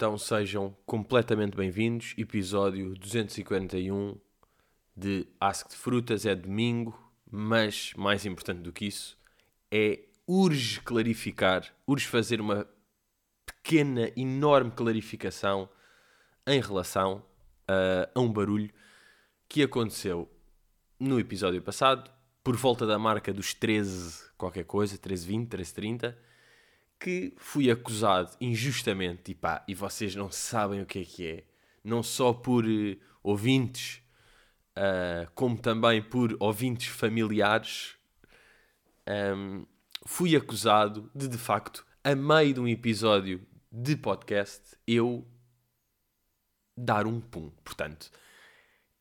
Então sejam completamente bem-vindos, episódio 241 de Ask de Frutas. É domingo, mas mais importante do que isso, é urge clarificar, urge fazer uma pequena, enorme clarificação em relação a, a um barulho que aconteceu no episódio passado, por volta da marca dos 13 qualquer coisa, 1320, 1330, que fui acusado injustamente, e pá, e vocês não sabem o que é que é, não só por uh, ouvintes, uh, como também por ouvintes familiares, um, fui acusado de, de facto, a meio de um episódio de podcast, eu dar um pum. Portanto,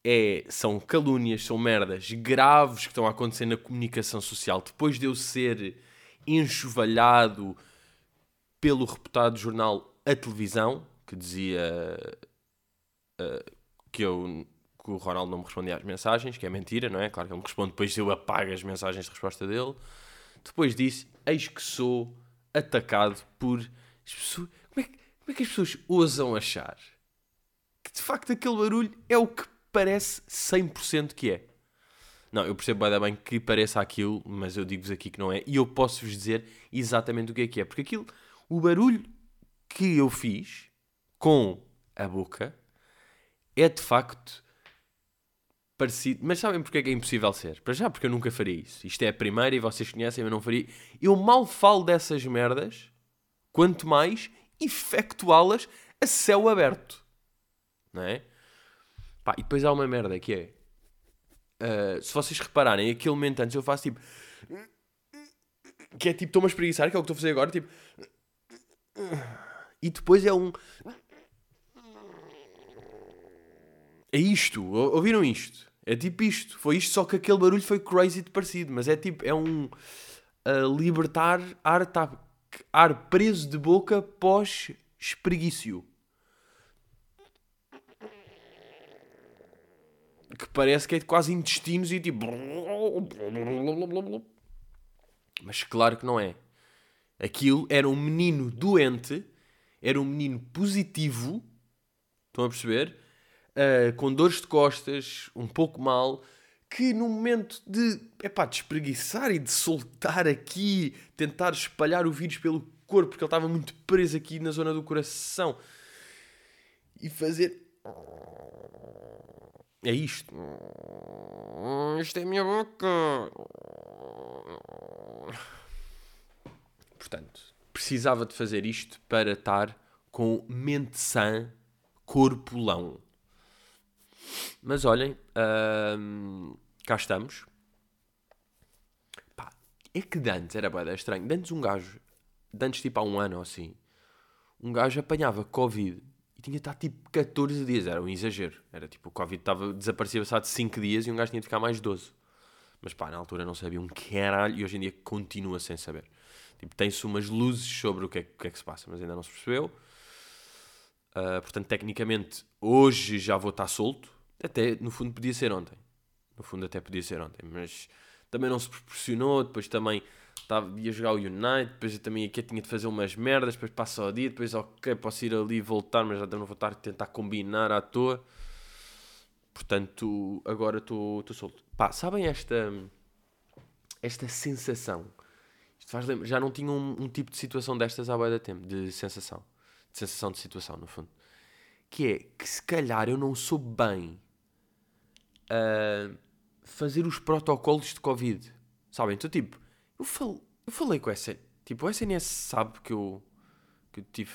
é, são calúnias, são merdas graves que estão a acontecer na comunicação social. Depois de eu ser enxovalhado pelo reputado jornal A Televisão, que dizia uh, que, eu, que o Ronaldo não me respondia às mensagens, que é mentira, não é? Claro que ele me responde, depois eu apago as mensagens de resposta dele. Depois disso, eis que sou atacado por as pessoas. Como é, que, como é que as pessoas ousam achar que de facto aquele barulho é o que parece 100% que é? Não, eu percebo bem, bem que pareça aquilo, mas eu digo-vos aqui que não é. E eu posso-vos dizer exatamente o que é que é. Porque aquilo, o barulho que eu fiz com a boca é de facto parecido. Mas sabem porque é que é impossível ser? Para já, porque eu nunca faria isso. Isto é a primeira e vocês conhecem, eu não faria. Eu mal falo dessas merdas, quanto mais efetuá-las a céu aberto. Não é? Pá, e depois há uma merda que é. Uh, se vocês repararem, aquele momento antes eu faço tipo. Que é tipo, estou-me a espreguiçar, que é o que estou a fazer agora, tipo. E depois é um. É isto, ouviram isto? É tipo isto. Foi isto, só que aquele barulho foi crazy de parecido, mas é tipo, é um. Uh, libertar ar, tá, ar preso de boca pós espreguício. que parece que é quase intestinos e tipo. Mas claro que não é. Aquilo era um menino doente, era um menino positivo, estão a perceber? Uh, com dores de costas, um pouco mal, que no momento de, epá, de espreguiçar e de soltar aqui, tentar espalhar o vírus pelo corpo, porque ele estava muito preso aqui na zona do coração, e fazer é isto. Isto é a minha boca. Portanto, precisava de fazer isto para estar com mente sã, corpulão. Mas olhem, hum, cá estamos. Pá, é que Dantes era bem estranho. Dantes um gajo, Dantes tipo há um ano ou assim, um gajo apanhava Covid e tinha estado tipo 14 dias. Era um exagero. Era tipo, o Covid estava, desaparecia passado 5 dias e um gajo tinha de ficar mais 12. Mas pá, na altura não sabia um caralho e hoje em dia continua sem saber. Tipo, tem-se umas luzes sobre o que, é, o que, é, que se passa, mas ainda não se percebeu. Uh, portanto, tecnicamente, hoje já vou estar solto. Até, no fundo, podia ser ontem. No fundo, até podia ser ontem. Mas também não se proporcionou. Depois também Tava, ia jogar o United, depois eu também aqui tinha de fazer umas merdas, depois passa o dia, depois ok, posso ir ali e voltar, mas já não vou estar a tentar combinar à toa. Portanto, agora estou solto. Pá, sabem esta, esta sensação? Isto faz lembrar, já não tinha um, um, tipo de situação destas há bem da tempo, de sensação. De sensação de situação, no fundo. Que é que se calhar eu não sou bem fazer os protocolos de Covid. Sabem? Então, tipo, eu, fal, eu falei com essa. Tipo, o SNS sabe que eu. que eu tive.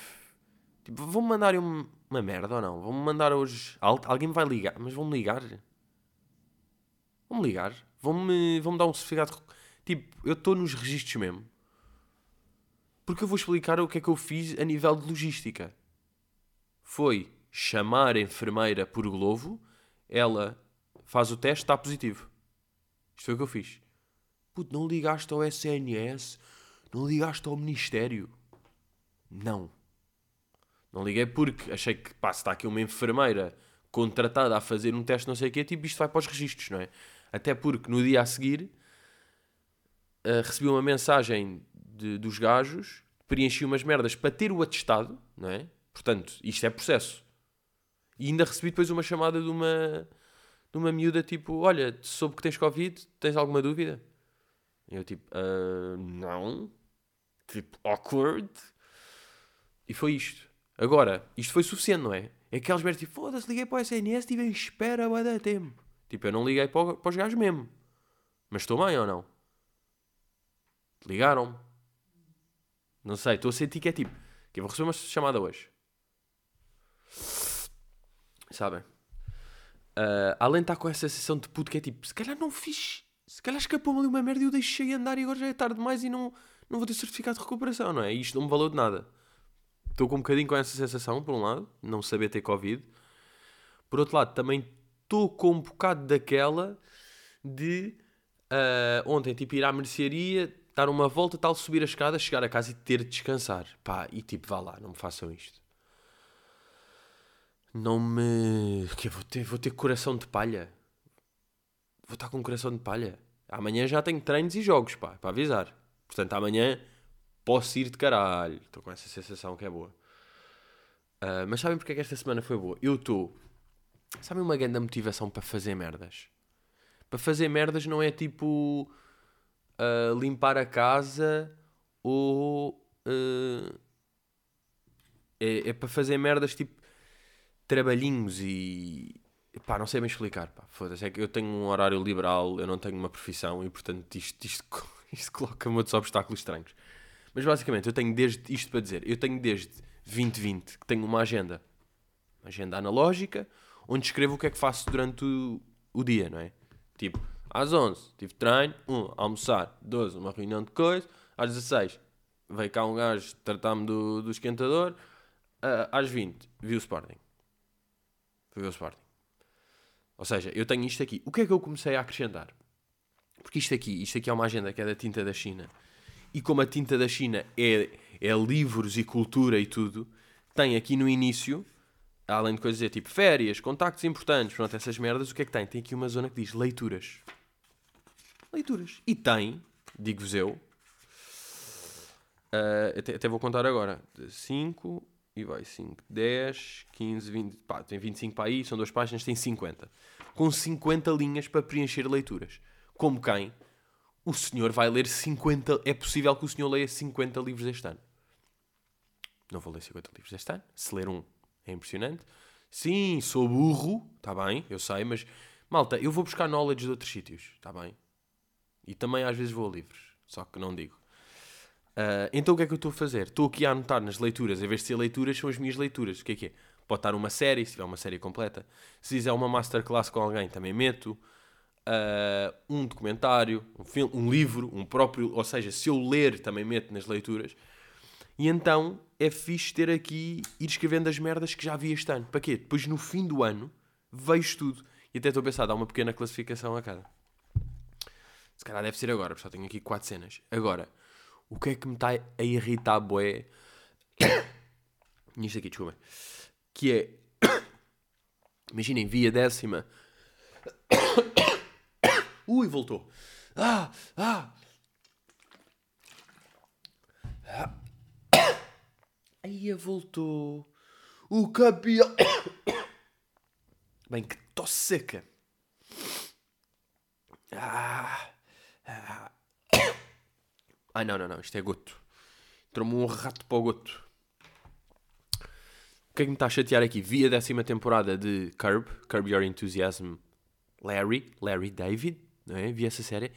Tipo, vão-me mandar uma, uma merda ou não? Vão-me mandar hoje. Alguém me vai ligar, mas vão-me ligar. Vão-me ligar. Vão-me vão dar um certificado. Tipo, eu estou nos registros mesmo. Porque eu vou explicar o que é que eu fiz a nível de logística. Foi chamar a enfermeira por Glovo, ela faz o teste, está positivo. Isto foi o que eu fiz. Puto, não ligaste ao SNS? Não ligaste ao Ministério? Não. Não liguei porque achei que, pá, se está aqui uma enfermeira contratada a fazer um teste não sei o quê, tipo, isto vai para os registros, não é? Até porque no dia a seguir uh, recebi uma mensagem de, dos gajos, preenchi umas merdas para ter o atestado, não é? Portanto, isto é processo. E ainda recebi depois uma chamada de uma, de uma miúda tipo: Olha, soube que tens Covid, tens alguma dúvida? E eu tipo: uh, Não. Tipo, awkward. E foi isto. Agora, isto foi suficiente, não é? É aquelas merdas tipo: Foda-se, liguei para o SNS, estive em espera, vai dar tempo. Tipo, eu não liguei para, para os gajos mesmo. Mas estou bem ou não? Ligaram-me. Não sei, estou a sentir que é tipo: que eu vou receber uma chamada hoje. Sabem? Uh, além de estar com essa sensação de puto que é tipo, se calhar não fiz, se calhar escapou-me ali uma merda e eu deixei andar e agora já é tarde demais e não, não vou ter certificado de recuperação, não é? E isto não me valeu de nada. Estou com um bocadinho com essa sensação, por um lado, não saber ter Covid. Por outro lado, também estou com um bocado daquela de uh, ontem, tipo, ir à mercearia, dar uma volta, tal, subir a escada, chegar a casa e ter de descansar. Pá, e tipo, vá lá, não me façam isto não me. Que vou ter, vou ter coração de palha. Vou estar com coração de palha. Amanhã já tenho treinos e jogos, pá, para avisar. Portanto, amanhã posso ir de caralho. Estou com essa sensação que é boa. Uh, mas sabem porque é que esta semana foi boa? Eu estou. Sabem uma grande motivação para fazer merdas? Para fazer merdas não é tipo. Uh, limpar a casa ou. Uh, é, é para fazer merdas tipo trabalhinhos e. pá, não sei bem explicar. Foda-se. É que eu tenho um horário liberal, eu não tenho uma profissão e portanto isto, isto, isto coloca-me outros obstáculos estranhos. Mas basicamente eu tenho desde. isto para dizer, eu tenho desde 2020 que tenho uma agenda. Uma agenda analógica, onde escrevo o que é que faço durante o, o dia, não é? Tipo, às 11 tive treino, 1 almoçar, 12 uma reunião de coisa, às 16 veio cá um gajo tratar-me do, do esquentador, uh, às 20 vi o Sporting. Foi ver o Sporting. Ou seja, eu tenho isto aqui. O que é que eu comecei a acrescentar? Porque isto aqui, isto aqui é uma agenda que é da tinta da China. E como a tinta da China é, é livros e cultura e tudo, tem aqui no início, além de coisas dizer tipo férias, contactos importantes, pronto, essas merdas, o que é que tem? Tem aqui uma zona que diz leituras. Leituras. E tem, digo-vos eu, uh, até, até vou contar agora, 5, e vai 5, 10, 15, 20, pá, tem 25 para aí, são duas páginas, tem 50. Com 50 linhas para preencher leituras. Como quem? O senhor vai ler 50, é possível que o senhor leia 50 livros este ano. Não vou ler 50 livros este ano, se ler um é impressionante. Sim, sou burro, está bem, eu sei, mas malta, eu vou buscar knowledge de outros sítios, está bem? E também às vezes vou a livros, só que não digo. Uh, então o que é que eu estou a fazer? Estou aqui a anotar nas leituras, em vez de ser leituras, são as minhas leituras. O que é que é? Pode estar uma série, se tiver uma série completa. Se fizer uma masterclass com alguém, também meto. Uh, um documentário, um, filme, um livro, um próprio. Ou seja, se eu ler, também meto nas leituras. E então é fixe ter aqui, ir escrevendo as merdas que já vi este ano. Para quê? Depois no fim do ano vejo tudo. E até estou a pensar, dar uma pequena classificação a cada. Se calhar deve ser agora, porque só tenho aqui quatro cenas. Agora. O que é que me está a irritar, boé? Isto aqui, desculpa. Que é. Imaginem, via décima. Ui, voltou. Ah, ah. Aí voltou. O campeão. Bem, que tosse seca. Ah, ah. Ai não, não, não, isto é goto. Entrou-me um rato para o goto. O que é que me está a chatear aqui? Vi a décima temporada de Curb, Curb Your Enthusiasm, Larry, Larry David, não é? Vi essa série.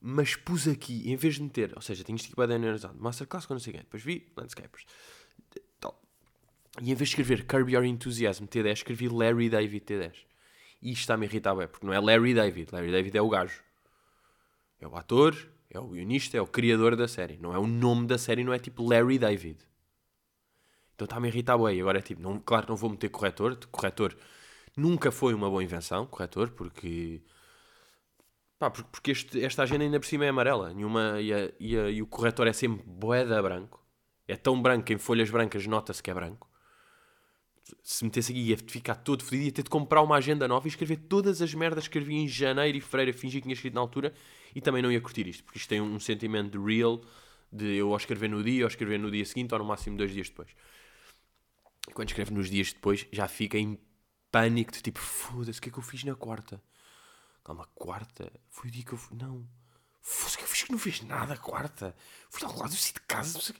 Mas pus aqui, em vez de meter, ou seja, tinha isto aqui para analisar, Masterclass com não sei quem, depois vi Landscapers. Tal. E em vez de escrever Curb Your Enthusiasm T10, escrevi Larry David T10. E isto está-me a irritar, bem, porque não é Larry David. Larry David é o gajo. É o ator, é o guionista, é o criador da série. Não é o nome da série, não é tipo Larry David. Então está-me a irritar bem. Agora é tipo, não, claro não vou meter corretor. Corretor nunca foi uma boa invenção, corretor, porque. Pá, porque este, esta agenda ainda por cima é amarela. Nenhuma, e, a, e, a, e o corretor é sempre boeda branco. É tão branco em folhas brancas nota-se que é branco. Se metesse aqui ia ficar todo fodido, ia ter de comprar uma agenda nova e escrever todas as merdas que escrevi em janeiro e fevereiro, fingir que tinha escrito na altura e também não ia curtir isto, porque isto tem um, sentimento de real, de eu ao escrever no dia, ou escrever no dia seguinte, ou no máximo dois dias depois. E quando escreve nos dias depois, já fica em pânico de tipo, foda-se, o que é que eu fiz na quarta? Calma, quarta? Foi o dia que eu fui. Não. Foda-se, o que eu fiz que não fiz nada quarta? Fui ao lado, eu saí de casa, não sei.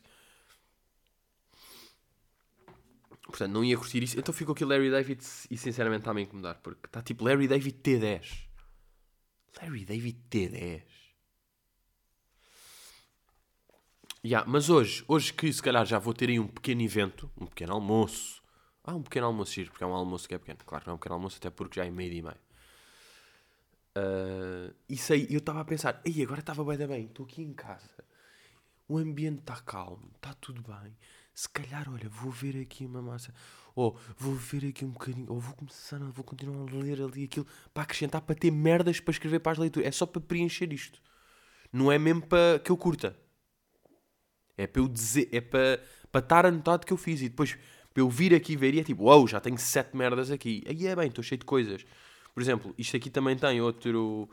Portanto, não ia curtir isso. Então ficou aqui Larry David e sinceramente está-me a incomodar. Porque está tipo Larry David T10. Larry David T10. Yeah, mas hoje, hoje que se calhar já vou ter aí um pequeno evento, um pequeno almoço. Ah, um pequeno almoço porque é um almoço que é pequeno. Claro que não é um pequeno almoço, até porque já é meio e meio. Uh, isso aí, eu estava a pensar, ei, agora estava bem, bem, estou aqui em casa. O ambiente está calmo, está tudo bem. Se calhar, olha, vou ver aqui uma massa, ou vou ver aqui um bocadinho, ou vou começar, vou continuar a ler ali aquilo para acrescentar, para ter merdas para escrever para as leituras. É só para preencher isto. Não é mesmo para que eu curta. É para eu dizer, é para, para estar anotado que eu fiz e depois para eu vir aqui ver e é tipo, uau, wow, já tenho sete merdas aqui. Aí é bem, estou cheio de coisas. Por exemplo, isto aqui também tem outro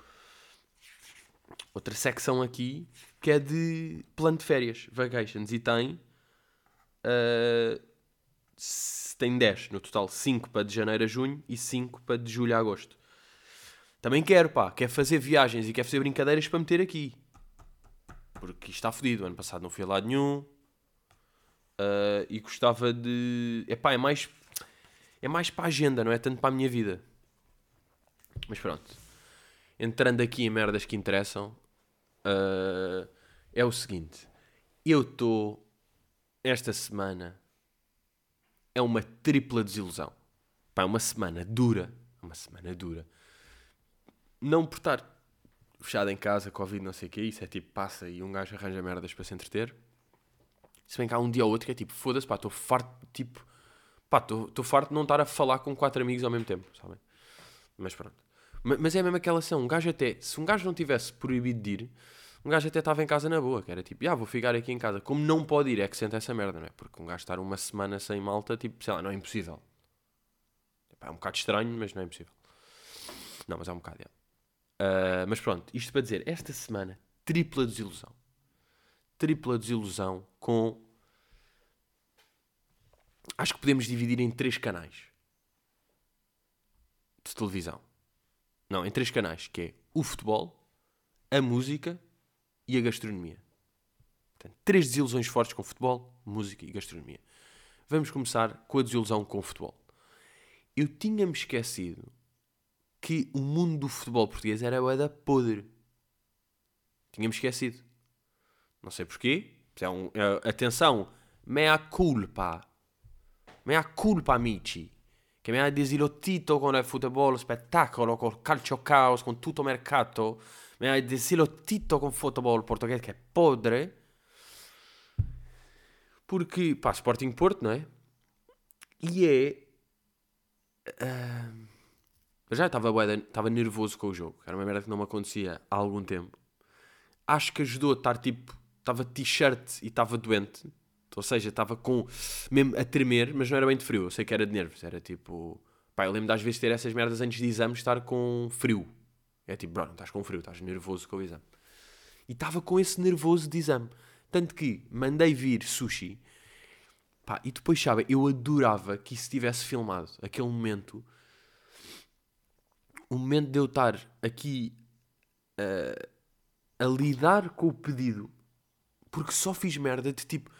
outra secção aqui que é de plano de férias, vacations, e tem uh, tem 10 no total, 5 para de janeiro a junho e 5 para de julho a agosto. Também quero, pá, quero fazer viagens e quero fazer brincadeiras para meter aqui. Porque isto está fodido. Ano passado não fui a lado nenhum. Uh, e gostava de. Epá, é mais. É mais para a agenda, não é tanto para a minha vida. Mas pronto. Entrando aqui em merdas que interessam. Uh, é o seguinte. Eu estou. Esta semana. É uma tripla desilusão. Pá, é uma semana dura. Uma semana dura. Não por estar fechado em casa, Covid, não sei o que, isso é tipo, passa e um gajo arranja merdas para se entreter. Se bem que há um dia ou outro que é tipo, foda-se, pá, estou farto, tipo, pá, estou farto de não estar a falar com quatro amigos ao mesmo tempo, sabem? Mas pronto. Mas é mesmo aquela ação, um gajo até, se um gajo não tivesse proibido de ir, um gajo até estava em casa na boa, que era tipo, ah, vou ficar aqui em casa. Como não pode ir, é que sente essa merda, não é? Porque um gajo estar uma semana sem malta, tipo, sei lá, não é impossível. É um bocado estranho, mas não é impossível. Não, mas é um bocado, é. Uh, mas pronto, isto para dizer, esta semana, tripla desilusão. Tripla desilusão com. Acho que podemos dividir em três canais de televisão. Não, em três canais, que é o futebol, a música e a gastronomia. Portanto, três desilusões fortes com futebol, música e gastronomia. Vamos começar com a desilusão com o futebol. Eu tinha-me esquecido que o mundo do futebol português era da podre. Tínhamos esquecido. Não sei porquê. É um, é, atenção, mea culpa. Mea culpa, amici. Che mi ha desilottito con il football spettacolo, col calcio caos, con tutto mercato. Mi ha desilottito con football português, che è podre. Porque, pá, Sporting Porto, não é? E é. Uh, já estava, estava nervoso com o jogo. Era uma merda que não me acontecia há algum tempo. Acho que ajudou a estar tipo. Estava t-shirt e estava doente. Ou seja, estava com. mesmo a tremer, mas não era bem de frio. Eu sei que era de nervos. Era tipo. Pá, eu lembro de às vezes ter essas merdas antes de exames estar com frio. É tipo, bro, não estás com frio, estás nervoso com o exame. E estava com esse nervoso de exame. Tanto que mandei vir sushi. Pá, e depois, sabe, eu adorava que isso tivesse filmado. Aquele momento o momento de eu estar aqui uh, a lidar com o pedido, porque só fiz merda de tipo,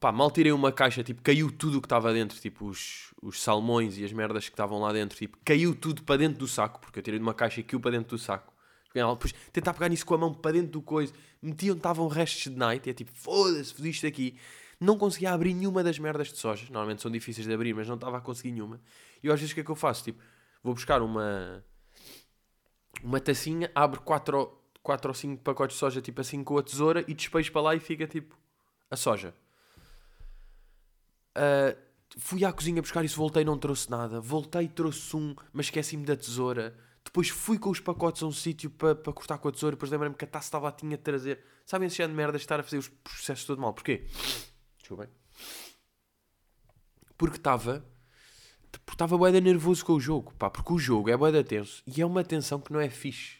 pá, mal tirei uma caixa, tipo, caiu tudo o que estava dentro, tipo, os, os salmões e as merdas que estavam lá dentro, tipo, caiu tudo para dentro do saco, porque eu tirei de uma caixa e caiu para dentro do saco. Depois tentar pegar nisso com a mão para dentro do coisa, metiam, estavam restos de night, e é tipo, foda-se, fodiste aqui. Não conseguia abrir nenhuma das merdas de soja, normalmente são difíceis de abrir, mas não estava a conseguir nenhuma. E eu às vezes o que é que eu faço? Tipo, vou buscar uma uma tacinha, abro 4 ou, quatro ou 5 pacotes de soja, tipo assim, com a tesoura e despejo para lá e fica tipo a soja. Uh, fui à cozinha buscar isso, voltei, não trouxe nada. Voltei, trouxe um, mas esqueci-me da tesoura. Depois fui com os pacotes a um sítio para pa cortar com a tesoura. Depois lembrei-me que a taça estava lá, tinha de trazer. Sabem esse género de merda estar a fazer os processos todo mal? Porquê? Desculpem. Porque estava porque estava bué nervoso com o jogo, pá, porque o jogo é bué tenso e é uma tensão que não é fixe.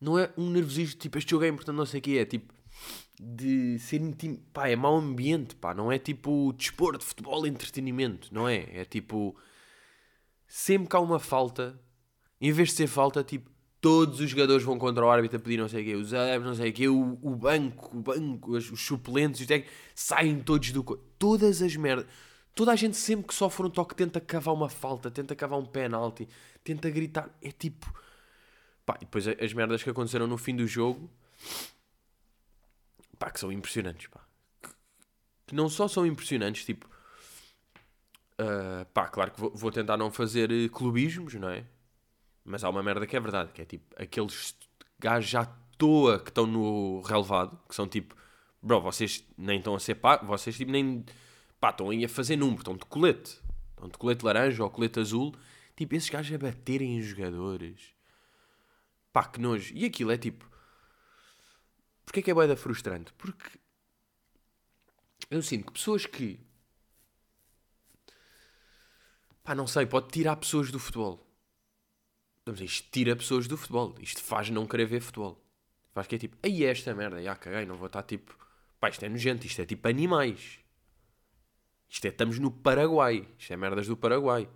Não é um nervosismo tipo, este jogo é importante, não sei o que é, tipo, de ser intim... pá, é mau ambiente, pá, não é tipo desporto, futebol, entretenimento, não é? É tipo sempre que há uma falta, em vez de ser falta, tipo, todos os jogadores vão contra o árbitro a pedir não sei o quê, os adeptos não sei o quê, o, o banco, o banco, os, os suplentes, os técnicos, saem todos do... Todas as merdas. Toda a gente sempre que sofre um toque tenta cavar uma falta, tenta cavar um penalti, tenta gritar. É tipo... Pá, e depois as merdas que aconteceram no fim do jogo pá, que são impressionantes, pá. Que não só são impressionantes, tipo, uh, pá, claro que vou, vou, tentar não fazer eh, clubismos, não é? Mas há uma merda que é verdade, que é tipo, aqueles gajos à toa que estão no relevado, que são tipo, bro, vocês nem estão a ser pá, vocês tipo nem, pá, estão aí a fazer número, estão de colete, estão de colete laranja ou colete azul, tipo, esses gajos a baterem em jogadores, pá, que nojo. E aquilo é tipo, Porquê que é boeda frustrante? Porque eu sinto que pessoas que pá, não sei, pode tirar pessoas do futebol. Mas isto tira pessoas do futebol. Isto faz não querer ver futebol. Faz que é tipo, aí esta merda, já caguei, não vou estar tipo, pá, isto é nojento, isto é tipo animais. Isto é, estamos no Paraguai. Isto é merdas do Paraguai.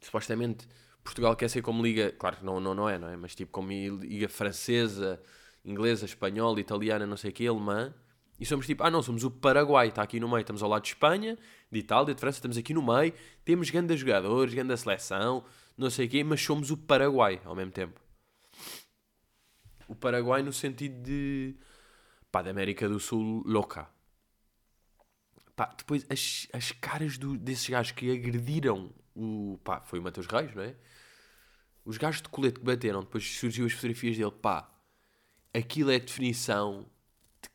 Supostamente Portugal quer ser como liga, claro que não, não, não é, não é? Mas tipo como liga francesa, inglesa, espanhola, italiana, não sei o que, alemã. E somos tipo, ah não, somos o Paraguai, está aqui no meio, estamos ao lado de Espanha, de Itália, de França, estamos aqui no meio, temos grandes jogadores, grande seleção, não sei o quê, mas somos o Paraguai ao mesmo tempo. O Paraguai no sentido de, pá, da América do Sul louca. Pá, depois as, as caras do, desses gajos que agrediram o, pá, foi o Matheus Reis, não é? Os gajos de colete que bateram, depois surgiu as fotografias dele, pá, aquilo é definição de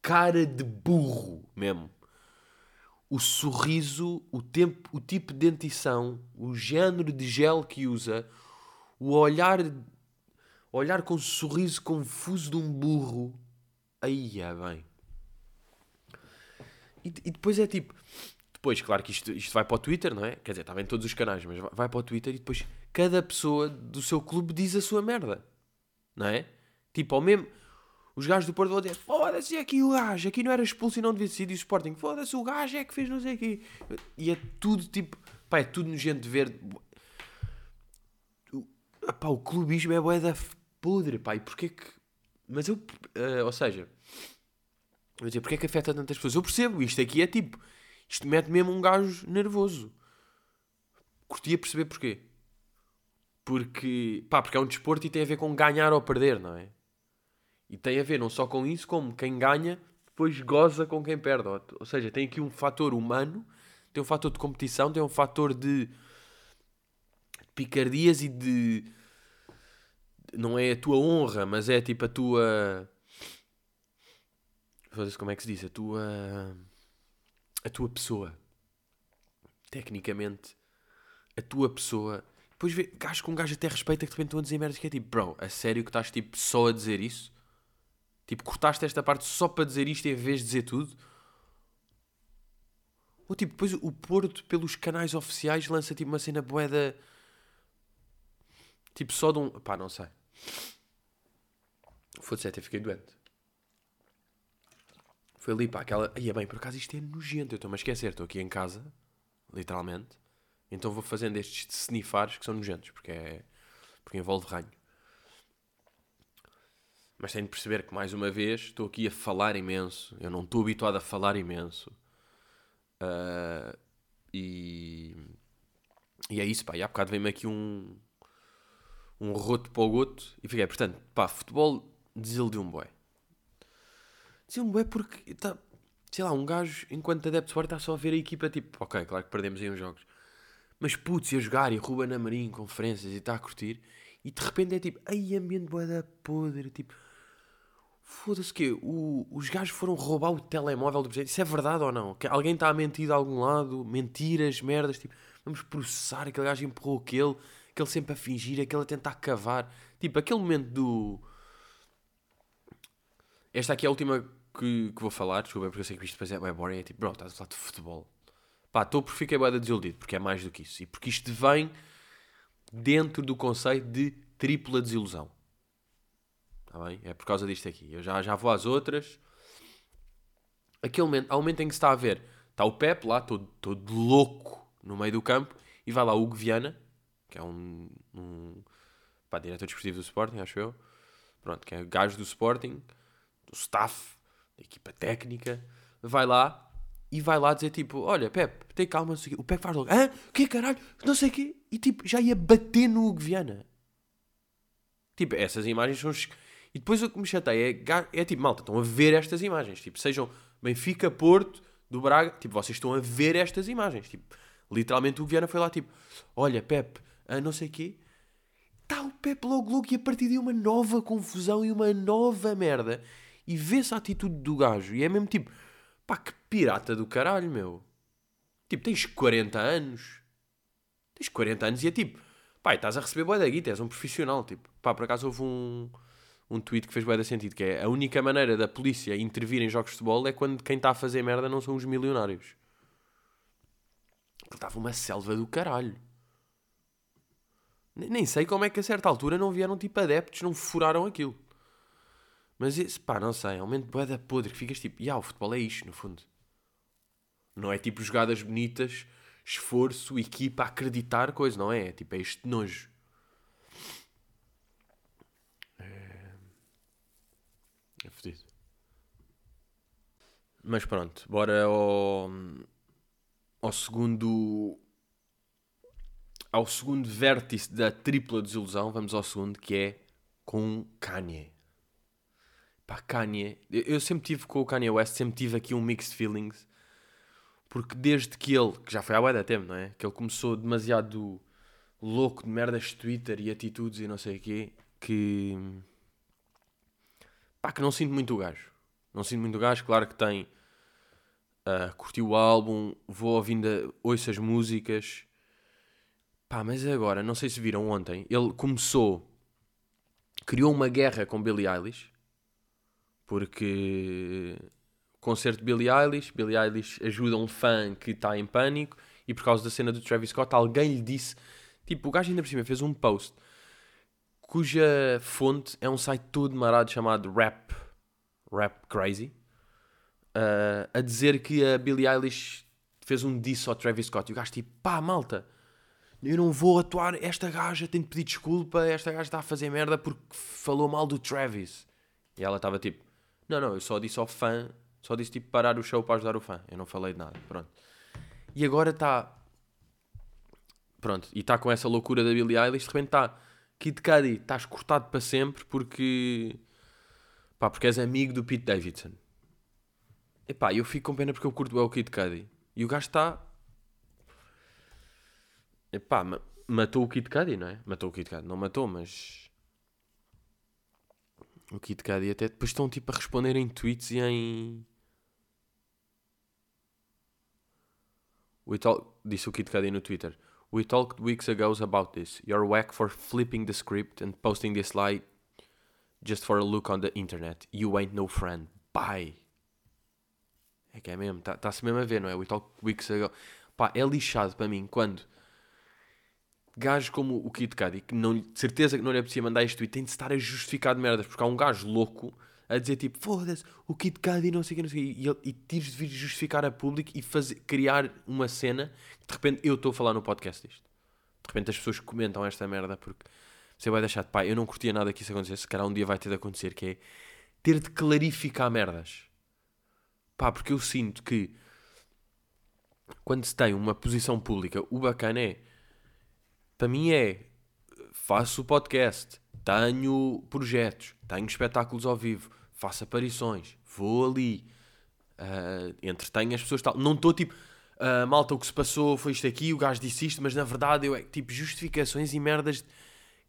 cara de burro mesmo. O sorriso, o tempo, o tipo de dentição, o género de gel que usa, o olhar, olhar com um sorriso confuso de um burro. Aí é bem. E, e depois é tipo, depois, claro que isto, isto vai para o Twitter, não é? Quer dizer, está bem em todos os canais, mas vai para o Twitter e depois cada pessoa do seu clube diz a sua merda. Não é? Tipo, ao mesmo. Os gajos do Porto vão dizer: foda-se aqui o gajo, aqui não era expulso e não devia ser. E o Sporting: foda-se o gajo é que fez não sei o quê. E é tudo tipo. Pá, é tudo nojento de ver. Pá, o clubismo é boeda podre, pá. E porquê que. Mas eu. Uh, ou seja. Vou dizer, porquê que afeta tantas pessoas? Eu percebo, isto aqui é tipo isto mete mesmo um gajo nervoso. Curtia perceber porquê. Porque, pá, porque é um desporto e tem a ver com ganhar ou perder, não é? E tem a ver não só com isso, como quem ganha depois goza com quem perde. Ou seja, tem aqui um fator humano, tem um fator de competição, tem um fator de picardias e de. Não é a tua honra, mas é tipo a tua. Foda-se como é que se diz? A tua a tua pessoa. Tecnicamente, a tua pessoa. Depois vê gajo com um gajo até respeita que de repente estão a dizer merdas que é tipo, bro, a sério que estás tipo só a dizer isso? Tipo, cortaste esta parte só para dizer isto em vez de dizer tudo? Ou tipo, depois o Porto, pelos canais oficiais, lança tipo uma cena boeda. Tipo, só de um. Pá, não sei. Foda-se, até fiquei doente. Foi ali para aquela. Aí é bem, por acaso isto é nojento. Eu estou-me a esquecer, estou aqui em casa, literalmente. Então vou fazendo estes snifares que são nojentos, porque é. porque envolve ranho. Mas tenho de perceber que, mais uma vez, estou aqui a falar imenso. Eu não estou habituado a falar imenso. Uh, e. E é isso, pá. E há bocado veio-me aqui um. um roto para o goto. E fiquei, portanto, pá, futebol desiludiu um boé. Dizia-me, é porque, tá, sei lá, um gajo, enquanto adepto de está só a ver a equipa, tipo, ok, claro que perdemos aí uns jogos. Mas putz, a jogar e Ruben Amorim, conferências e está a curtir. E de repente é tipo, ai, ambiente boeda podre, tipo... Foda-se que o, os gajos foram roubar o telemóvel do presidente. Isso é verdade ou não? Que alguém está a mentir de algum lado? Mentiras, merdas, tipo... Vamos processar, aquele gajo empurrou aquele, aquele sempre a fingir, aquele a tentar cavar. Tipo, aquele momento do... Esta aqui é a última que, que vou falar, desculpa, porque eu sei que isto depois é bem boring, é tipo, bro, estás a falar de futebol. Pá, estou por ficar bem desiludido, porque é mais do que isso. E porque isto vem dentro do conceito de tripla desilusão. Está bem? É por causa disto aqui. Eu já, já vou às outras. Aquele momento, há momento em que se está a ver. Está o Pep lá, todo, todo louco no meio do campo. E vai lá o Hugo Viana, que é um, um pá, diretor desportivo do Sporting, acho eu. Pronto, que é gajo do Sporting, do staff, da equipa técnica. Vai lá e vai lá dizer tipo: Olha, Pep, tem calma, não sei o quê. O Pep faz logo: Hã? Que caralho? Não sei o quê. E tipo, já ia bater no Hugo Viana. Tipo, essas imagens são. E depois o que me chateia é, é tipo, malta, estão a ver estas imagens. Tipo, sejam Benfica, Porto, do Braga. Tipo, vocês estão a ver estas imagens. Tipo, literalmente o Viana foi lá, tipo, olha, Pep, a não sei o quê. Está o Pep logo, logo, e a partir de uma nova confusão e uma nova merda. E vê-se a atitude do gajo. E é mesmo tipo, pá, que pirata do caralho, meu. Tipo, tens 40 anos. Tens 40 anos e é tipo, pá, estás a receber boa da guita, és um profissional. Tipo, pá, por acaso houve um um tweet que fez bem sentido, que é a única maneira da polícia intervir em jogos de futebol é quando quem está a fazer merda não são os milionários. Ele estava uma selva do caralho. Nem sei como é que a certa altura não vieram tipo adeptos, não furaram aquilo. Mas isso, pá, não sei, é um momento boeda podre que ficas tipo, ah, o futebol é isto, no fundo. Não é tipo jogadas bonitas, esforço, equipa, acreditar, coisa, não é? É tipo, é este nojo. É fodido. Mas pronto, bora ao, ao segundo. Ao segundo vértice da tripla desilusão. Vamos ao segundo, que é com Kanye. Pá, Kanye. Eu sempre tive com o Kanye West, sempre tive aqui um mixed feelings. Porque desde que ele, que já foi há da tempo, não é? Que ele começou demasiado louco de merdas de Twitter e atitudes e não sei o quê, que pá, que não sinto muito o gajo. Não sinto muito o gajo, claro que tem. Uh, curti o álbum, vou ouvindo, ouço as músicas. Pá, mas agora, não sei se viram ontem, ele começou, criou uma guerra com Billie Eilish, porque concerto de Billie Eilish, Billie Eilish ajuda um fã que está em pânico, e por causa da cena do Travis Scott, alguém lhe disse, tipo, o gajo ainda por cima fez um post cuja fonte é um site todo marado chamado Rap, Rap Crazy, uh, a dizer que a Billie Eilish fez um diss ao Travis Scott. E o gajo tipo, pá, malta, eu não vou atuar, esta gaja tem de pedir desculpa, esta gaja está a fazer merda porque falou mal do Travis. E ela estava tipo, não, não, eu só disse ao fã, só disse tipo parar o show para ajudar o fã. Eu não falei de nada, pronto. E agora está, pronto, e está com essa loucura da Billie Eilish, de repente está Kid Cudi, estás cortado para sempre porque. pá, porque és amigo do Pete Davidson. Epá, eu fico com pena porque eu curto o Kid Cudi. E o gajo está. Epá, matou o Kid Cudi, não é? Matou o Kid Cudi. Não matou, mas. O Kid Cudi até depois estão tipo a responder em tweets e em. O Ital... Disse o Kid Cudi no Twitter. We talked weeks ago about this. You're whack for flipping the script and posting this lie just for a look on the internet. You ain't no friend. Bye. É que é mesmo, está-se tá mesmo a ver, não é? We talked weeks ago. Pá, é lixado para mim quando gajos como o Kid Cudi, que não, de certeza que não lhe possível mandar isto e tem de estar a justificar de merdas, porque há um gajo louco a dizer tipo, foda-se, o Kid Cudi não sei o que, não sei o que, e, e tires de vir justificar a público e fazer, criar uma cena que de repente eu estou a falar no podcast disto. De repente as pessoas comentam esta merda porque você vai deixar de pá, eu não curtia nada que isso acontecesse, se calhar um dia vai ter de acontecer, que é ter de clarificar merdas. Pá, porque eu sinto que quando se tem uma posição pública, o bacana é, para mim é, faço o podcast, tenho projetos, tenho espetáculos ao vivo, faço aparições, vou ali, uh, entretenho as pessoas tal. Não estou tipo, uh, malta, o que se passou foi isto aqui, o gajo disse isto, mas na verdade eu é tipo justificações e merdas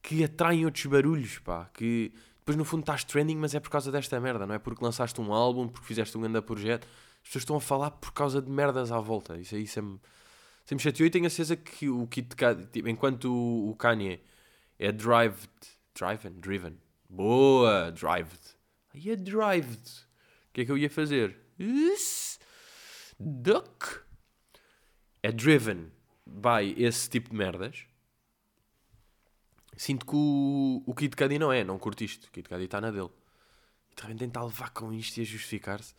que atraem outros barulhos, pá, que depois no fundo estás trending, mas é por causa desta merda, não é porque lançaste um álbum, porque fizeste um grande projeto. As pessoas estão a falar por causa de merdas à volta. Isso aí sempre, sempre chateou e tenho a certeza que o Kit tipo, enquanto o Kanye é driven, driven, driven, boa, drived, Aí é drived. O que é que eu ia fazer? Duck. É driven by esse tipo de merdas. sinto que o, o Kid Cudi não é, não curto isto. O Kid Cudi está na dele. E de repente tentar levar com isto e a justificar-se.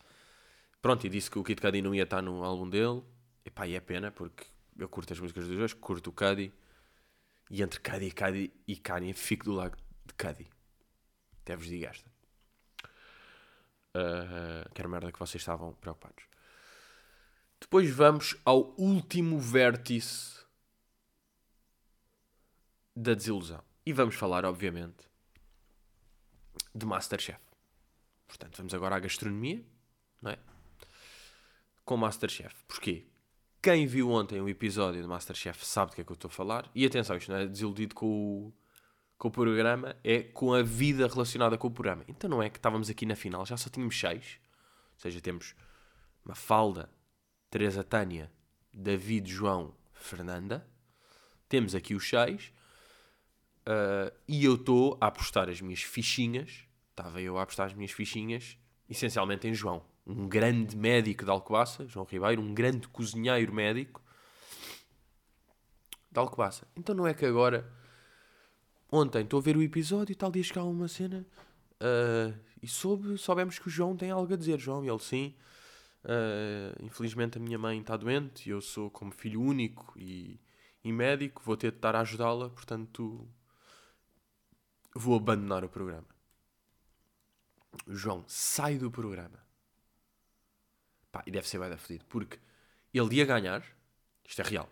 Pronto, e disse que o Kid Cudi não ia estar no álbum dele. E pá, e é pena, porque eu curto as músicas dos dois, curto o Cudi. E entre Cudi, Cudi e Kanye, fico do lado de Cudi. Até vos digo esta. Uh, que era merda que vocês estavam preocupados. Depois vamos ao último vértice da desilusão. E vamos falar, obviamente, de Masterchef. Portanto, vamos agora à gastronomia, não é? Com Masterchef. Porquê? Quem viu ontem o episódio de Masterchef sabe do que é que eu estou a falar. E atenção, isto não é desiludido com o, com o programa, é com a vida relacionada com o programa. Então não é que estávamos aqui na final, já só tínhamos seis. Ou seja, temos Mafalda, Teresa Tânia, David, João, Fernanda. Temos aqui os seis. Uh, e eu estou a apostar as minhas fichinhas. Estava eu a apostar as minhas fichinhas, essencialmente em João um grande médico de Alcobaça, João Ribeiro, um grande cozinheiro médico de Alcobaça. Então não é que agora, ontem estou a ver o episódio e tal dia chegava uma cena uh, e soube, soubemos que o João tem algo a dizer. João, e ele sim. Uh, infelizmente a minha mãe está doente e eu sou como filho único e, e médico, vou ter de estar a ajudá-la, portanto vou abandonar o programa. João sai do programa Pá, e deve ser bem da fedido, porque ele ia ganhar, isto é real,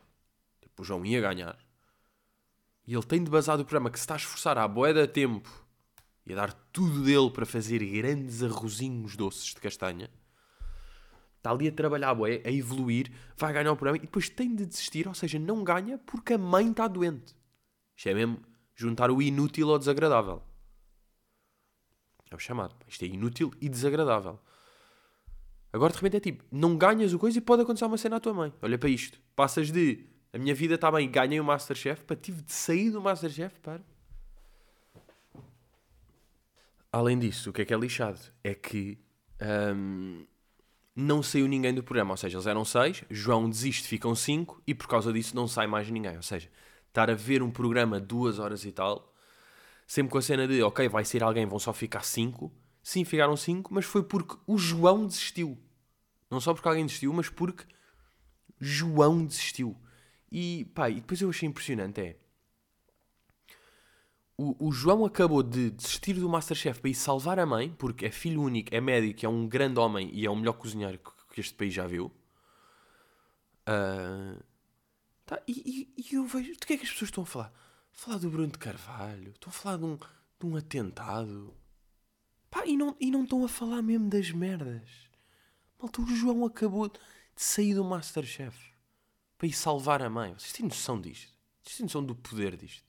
tipo, o João ia ganhar, e ele tem de basar do programa que se está a esforçar à boeda tempo e a dar tudo dele para fazer grandes arrozinhos doces de castanha, está ali a trabalhar a boé, a evoluir, vai ganhar o programa e depois tem de desistir, ou seja, não ganha porque a mãe está doente. Isto é mesmo juntar o inútil ao desagradável. É o chamado. Isto é inútil e desagradável. Agora de repente é tipo, não ganhas o coisa e pode acontecer uma cena à tua mãe. Olha para isto. Passas de a minha vida está bem, ganhei o Masterchef, para tive de sair do Masterchef para. Além disso, o que é que é lixado? É que hum, não saiu ninguém do programa. Ou seja, eles eram seis, João desiste, ficam cinco e por causa disso não sai mais ninguém. Ou seja, estar a ver um programa duas horas e tal, sempre com a cena de ok, vai ser alguém, vão só ficar cinco Sim, ficaram 5, mas foi porque o João desistiu. Não só porque alguém desistiu, mas porque João desistiu. E pá, e depois eu achei impressionante é o, o, João acabou de desistir do Masterchef para ir salvar a mãe, porque é filho único, é médico, é um grande homem e é o melhor cozinheiro que, que este país já viu. Uh, tá, e, e, e, eu vejo. Do que é que as pessoas estão a falar? Falar do Bruno de Carvalho, estão a falar de um, de um atentado. Pá, e não, e não estão a falar mesmo das merdas. Malta, o João acabou de sair do Masterchef para ir salvar a mãe. Vocês têm noção disto? Vocês têm noção do poder disto?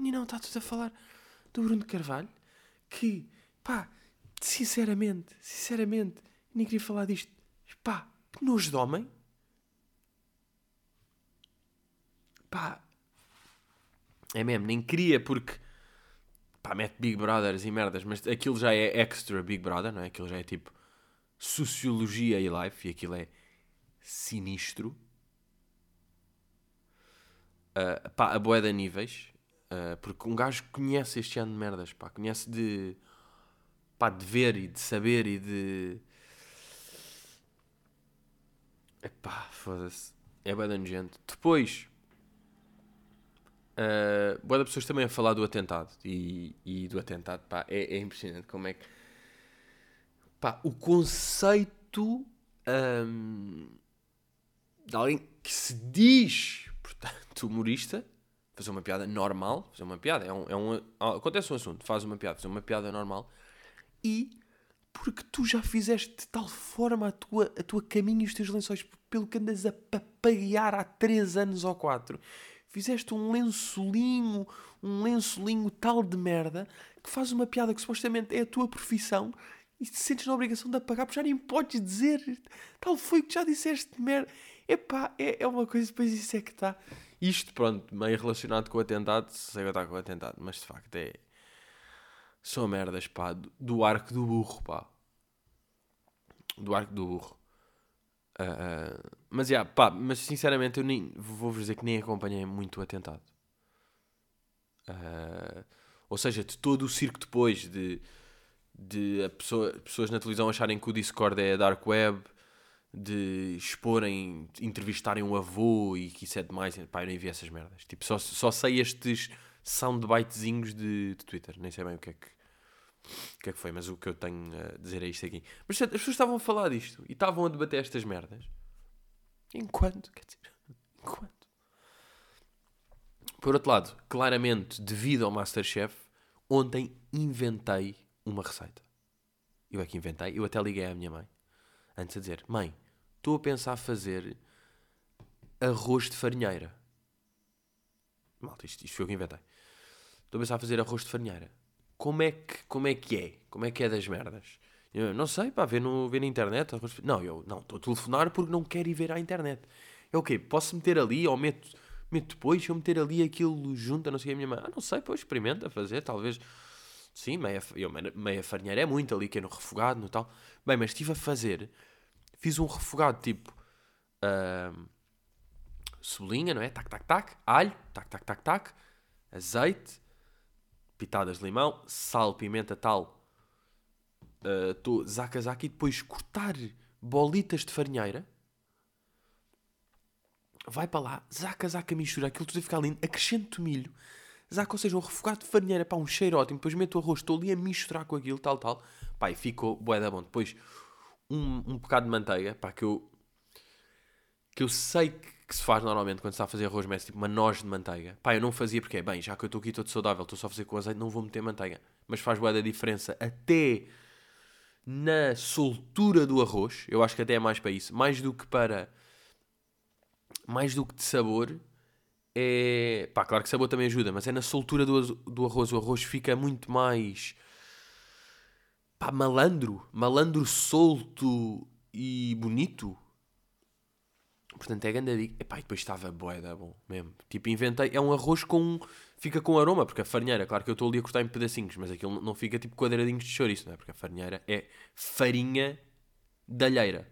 E não, está tudo a falar do Bruno Carvalho que, pá, sinceramente, sinceramente, nem queria falar disto. Pá, que nojo de homem. Pá, é mesmo, nem queria porque pá, mete Big Brothers e merdas, mas aquilo já é extra Big Brother, não é? Aquilo já é tipo sociologia e life, e aquilo é sinistro. Uh, pá, a boeda níveis, uh, porque um gajo conhece este ano de merdas, pá, conhece de, pá, de ver e de saber e de. Epá, foda-se. É boeda nojento. Depois, Uh, boa de pessoas também a falar do atentado. E, e do atentado, pá, é, é, impressionante como é que pá, o conceito um, de alguém que se diz, portanto, humorista, fazer uma piada normal, fazer uma piada, é um, é um, acontece um assunto, faz uma piada, fazer uma piada normal e porque tu já fizeste de tal forma a tua, a tua caminho e os teus lençóis pelo que andas a papaguear há 3 anos ou 4 fizeste um lençolinho, um lençolinho tal de merda, que faz uma piada que supostamente é a tua profissão e te sentes na obrigação de apagar, porque já nem podes dizer, tal foi que já disseste merda. Epá, é, é uma coisa, depois isso é que está. Isto, pronto, meio relacionado com o atentado, sei que está com o atentado, mas de facto é. São merdas, pá, do, do arco do burro, pá. Do arco do burro. Uh, mas, yeah, pá, mas sinceramente eu nem vou-vos dizer que nem acompanhei muito o atentado. Uh, ou seja, de todo o circo depois, de, de pessoa, pessoas na televisão acharem que o Discord é a dark web, de exporem, entrevistarem um avô e que isso é demais. Pá, eu nem vi essas merdas. Tipo, só, só sei estes soundbitezinhos de, de Twitter. Nem sei bem o que é que, o que é que foi, mas o que eu tenho a dizer é isto aqui. Mas as pessoas estavam a falar disto e estavam a debater estas merdas. Enquanto, quer dizer, enquanto. Por outro lado, claramente, devido ao Masterchef, ontem inventei uma receita. Eu é que inventei, eu até liguei à minha mãe antes a dizer: Mãe, estou a pensar fazer arroz de farinheira. Malta, isto, isto foi o que inventei. Estou a pensar a fazer arroz de farinheira. Como é que, como é, que é? Como é que é das merdas? Eu, não sei, pá, ver, no, ver na internet. Não, eu não, estou a telefonar porque não quero ir ver à internet. É o quê? Posso meter ali ou meto meto depois, eu meter ali aquilo junto, não sei a minha mãe, ah, não sei, pois experimenta fazer, talvez, sim, meia, eu, meia farinheira é muito ali, que é no refogado, no tal, bem, mas estive a fazer, fiz um refogado tipo, uh, cebolinha, não é, tac, tac, tac, alho, tac, tac, tac, tac, azeite, pitadas de limão, sal, pimenta, tal, uh, zaca, zaca, e depois cortar bolitas de farinheira, vai para lá, zaca, zaca, mistura, aquilo tudo a ficar lindo, acrescento milho, zaca, ou seja, um refogado de farinheira, pá, um cheiro ótimo, depois meto o arroz, estou ali a misturar com aquilo, tal, tal, pá, e ficou bué da bom. Depois, um, um bocado de manteiga, pá, que eu, que eu sei que, que se faz normalmente quando se está a fazer arroz, mete tipo uma noz de manteiga. Pá, eu não fazia porque, bem, já que eu estou aqui todo saudável, estou só a fazer com azeite, não vou meter manteiga. Mas faz bué da diferença até na soltura do arroz, eu acho que até é mais para isso, mais do que para mais do que de sabor, é. Pá, claro que sabor também ajuda, mas é na soltura do, do arroz. O arroz fica muito mais. pá, malandro. Malandro solto e bonito. Portanto, é grande dica. Epá, e depois estava boeda bom mesmo. Tipo, inventei. É um arroz com. Fica com aroma, porque a farinheira, claro que eu estou ali a cortar em pedacinhos, mas aquilo não fica tipo quadradinhos de chouriço, não é? Porque a farinheira é farinha de alheira.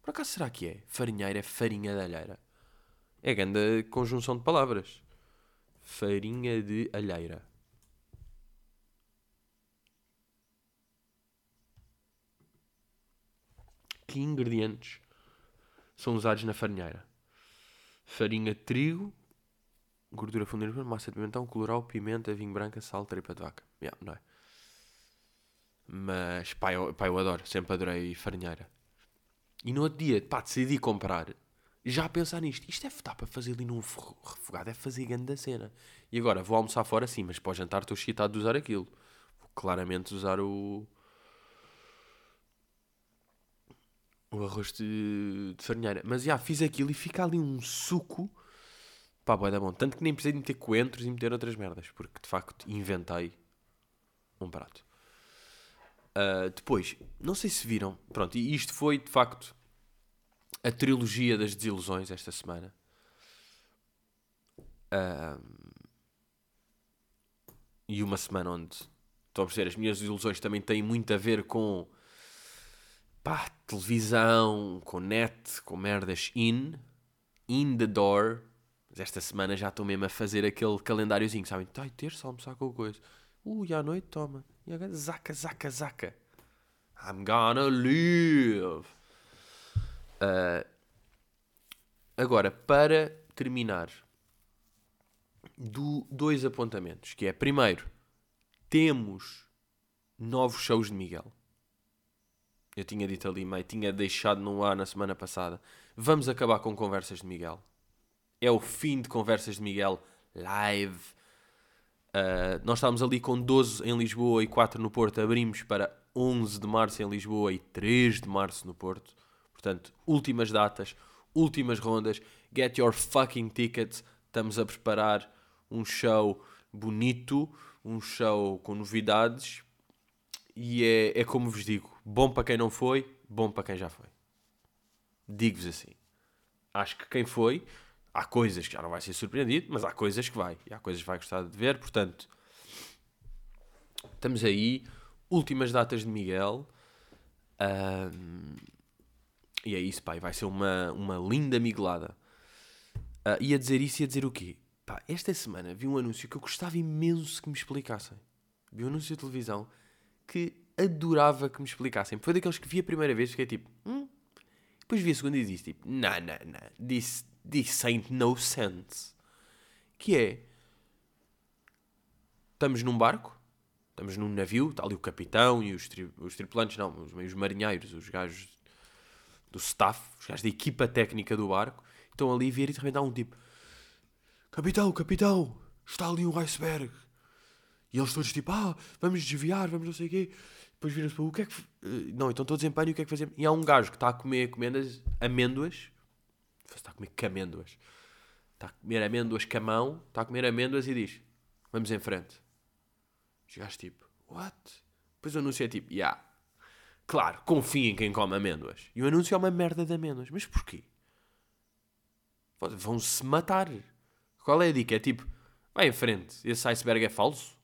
Por acaso será que é? Farinheira é farinha de alheira. É grande conjunção de palavras. Farinha de alheira. Que ingredientes são usados na farinheira? Farinha de trigo, gordura fundida, massa de pimentão, colorau, pimenta, vinho branco, sal, tripa de vaca. Yeah, não é? Mas, pá eu, pá, eu adoro. Sempre adorei farinheira. E no outro dia, pá, decidi comprar. Já a pensar nisto. Isto deve estar para fazer ali num refogado. É fazer grande cena. E agora, vou almoçar fora sim, mas para o jantar estou excitado de usar aquilo. Vou claramente usar o... O arroz de, de farinheira. Mas, já, fiz aquilo e fica ali um suco... Pá, boa da bom. Tanto que nem precisei de meter coentros e meter outras merdas. Porque, de facto, inventei um prato. Uh, depois, não sei se viram, pronto, e isto foi de facto a trilogia das desilusões esta semana. Uh, e uma semana onde estou a perceber, as minhas desilusões também têm muito a ver com pá, televisão, com net, com merdas in, in the door. Mas esta semana já estou mesmo a fazer aquele calendáriozinho, sabem? Ai, terça, almoçar com coisa. Ui, à noite, toma. E agora, zaca, zaca, zaca. I'm gonna live. Uh, agora, para terminar, do, dois apontamentos, que é, primeiro, temos novos shows de Miguel. Eu tinha dito ali, meio, tinha deixado no ar na semana passada. Vamos acabar com Conversas de Miguel. É o fim de Conversas de Miguel live Uh, nós estávamos ali com 12 em Lisboa e 4 no Porto. Abrimos para 11 de março em Lisboa e 3 de março no Porto. Portanto, últimas datas, últimas rondas. Get your fucking tickets. Estamos a preparar um show bonito, um show com novidades. E é, é como vos digo: bom para quem não foi, bom para quem já foi. Digo-vos assim. Acho que quem foi há coisas que já não vai ser surpreendido, mas há coisas que vai. E há coisas que vai gostar de ver. Portanto, estamos aí. Últimas datas de Miguel. Um, e é isso, pai. Vai ser uma, uma linda miglada. Uh, ia dizer isso, ia dizer o quê? Pá, esta semana vi um anúncio que eu gostava imenso que me explicassem. Vi um anúncio de televisão que adorava que me explicassem. Foi daqueles que vi a primeira vez fiquei tipo, hum? Depois vi a segunda e disse tipo, não, não, não, this, this ain't no sense. Que é, estamos num barco, estamos num navio, está ali o capitão e os, tri, os tripulantes, não, os, os marinheiros, os gajos do staff, os gajos da equipa técnica do barco, estão ali a ver e de repente há um tipo, capitão, capitão, está ali um iceberg. E eles todos tipo, ah, vamos desviar, vamos não sei o quê. Depois viram-se o que é que. Não, então todos em pânico, o que é que fazemos? E há um gajo que está a comer amêndoas, amêndoas. Está a comer camêndoas. Está a comer amêndoas com a mão, está a comer amêndoas e diz: Vamos em frente. Os gajos tipo, what? Depois o anúncio é tipo, yeah. Claro, confiem em quem come amêndoas. E o anúncio é uma merda de amêndoas. Mas porquê? Vão-se matar. Qual é a dica? É tipo, vai em frente, esse iceberg é falso?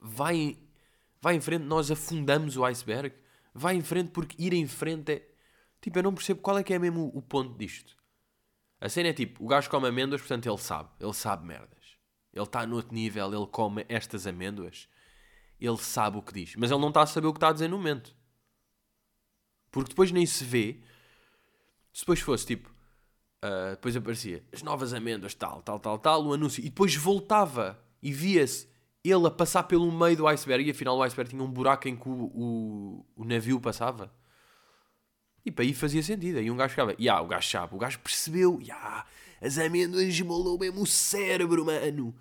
Vai, vai em frente, nós afundamos o iceberg. Vai em frente porque ir em frente é. Tipo, eu não percebo qual é que é mesmo o ponto disto. A cena é tipo, o gajo come amêndoas, portanto ele sabe. Ele sabe merdas. Ele está no outro nível, ele come estas amêndoas. Ele sabe o que diz. Mas ele não está a saber o que está a dizer no momento. Porque depois nem se vê. Se depois fosse tipo. Uh, depois aparecia as novas amêndoas, tal, tal, tal, tal, o anúncio. E depois voltava e via-se ele a passar pelo meio do iceberg. E afinal o iceberg tinha um buraco em que o, o, o navio passava. E para aí fazia sentido. Aí um gajo ficava, yeah, o gajo sabe, o gajo percebeu, yeah, as amêndoas esmolou mesmo o cérebro, mano.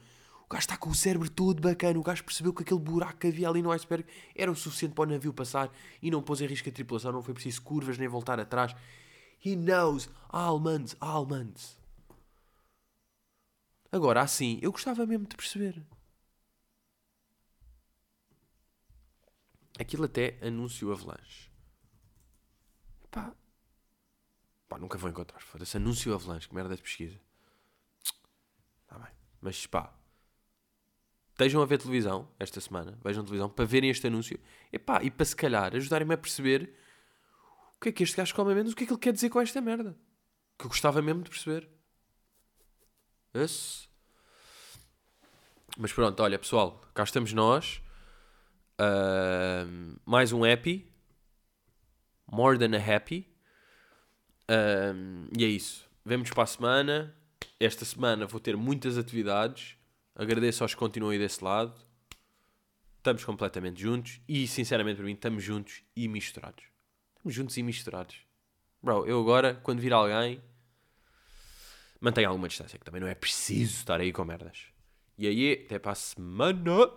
O gajo está com o cérebro todo bacana. O gajo percebeu que aquele buraco que havia ali no iceberg era o suficiente para o navio passar e não pôs em risco a tripulação. Não foi preciso curvas nem voltar atrás. He knows. Almonds, almonds. Agora, assim, eu gostava mesmo de perceber. Aquilo até anunciou avalanche. Pá. Pá, nunca vou encontrar. Foda-se. Anúncio avalanche. Que merda de pesquisa. Está bem. Mas pá. Estejam a ver televisão esta semana. Vejam televisão para verem este anúncio. E pá, e para se calhar ajudarem-me a perceber o que é que este gajo come menos. O que é que ele quer dizer com esta merda. Que eu gostava mesmo de perceber. Esse. Mas pronto, olha pessoal. Cá estamos nós. Uh, mais um happy. More than a happy. Uh, e é isso. Vemos para a semana. Esta semana vou ter muitas atividades. Agradeço aos que continuam desse lado. Estamos completamente juntos. E sinceramente para mim, estamos juntos e misturados. Estamos juntos e misturados. Bro, eu agora, quando vir alguém, mantenho alguma distância, que também não é preciso estar aí com merdas. E aí, até para a semana.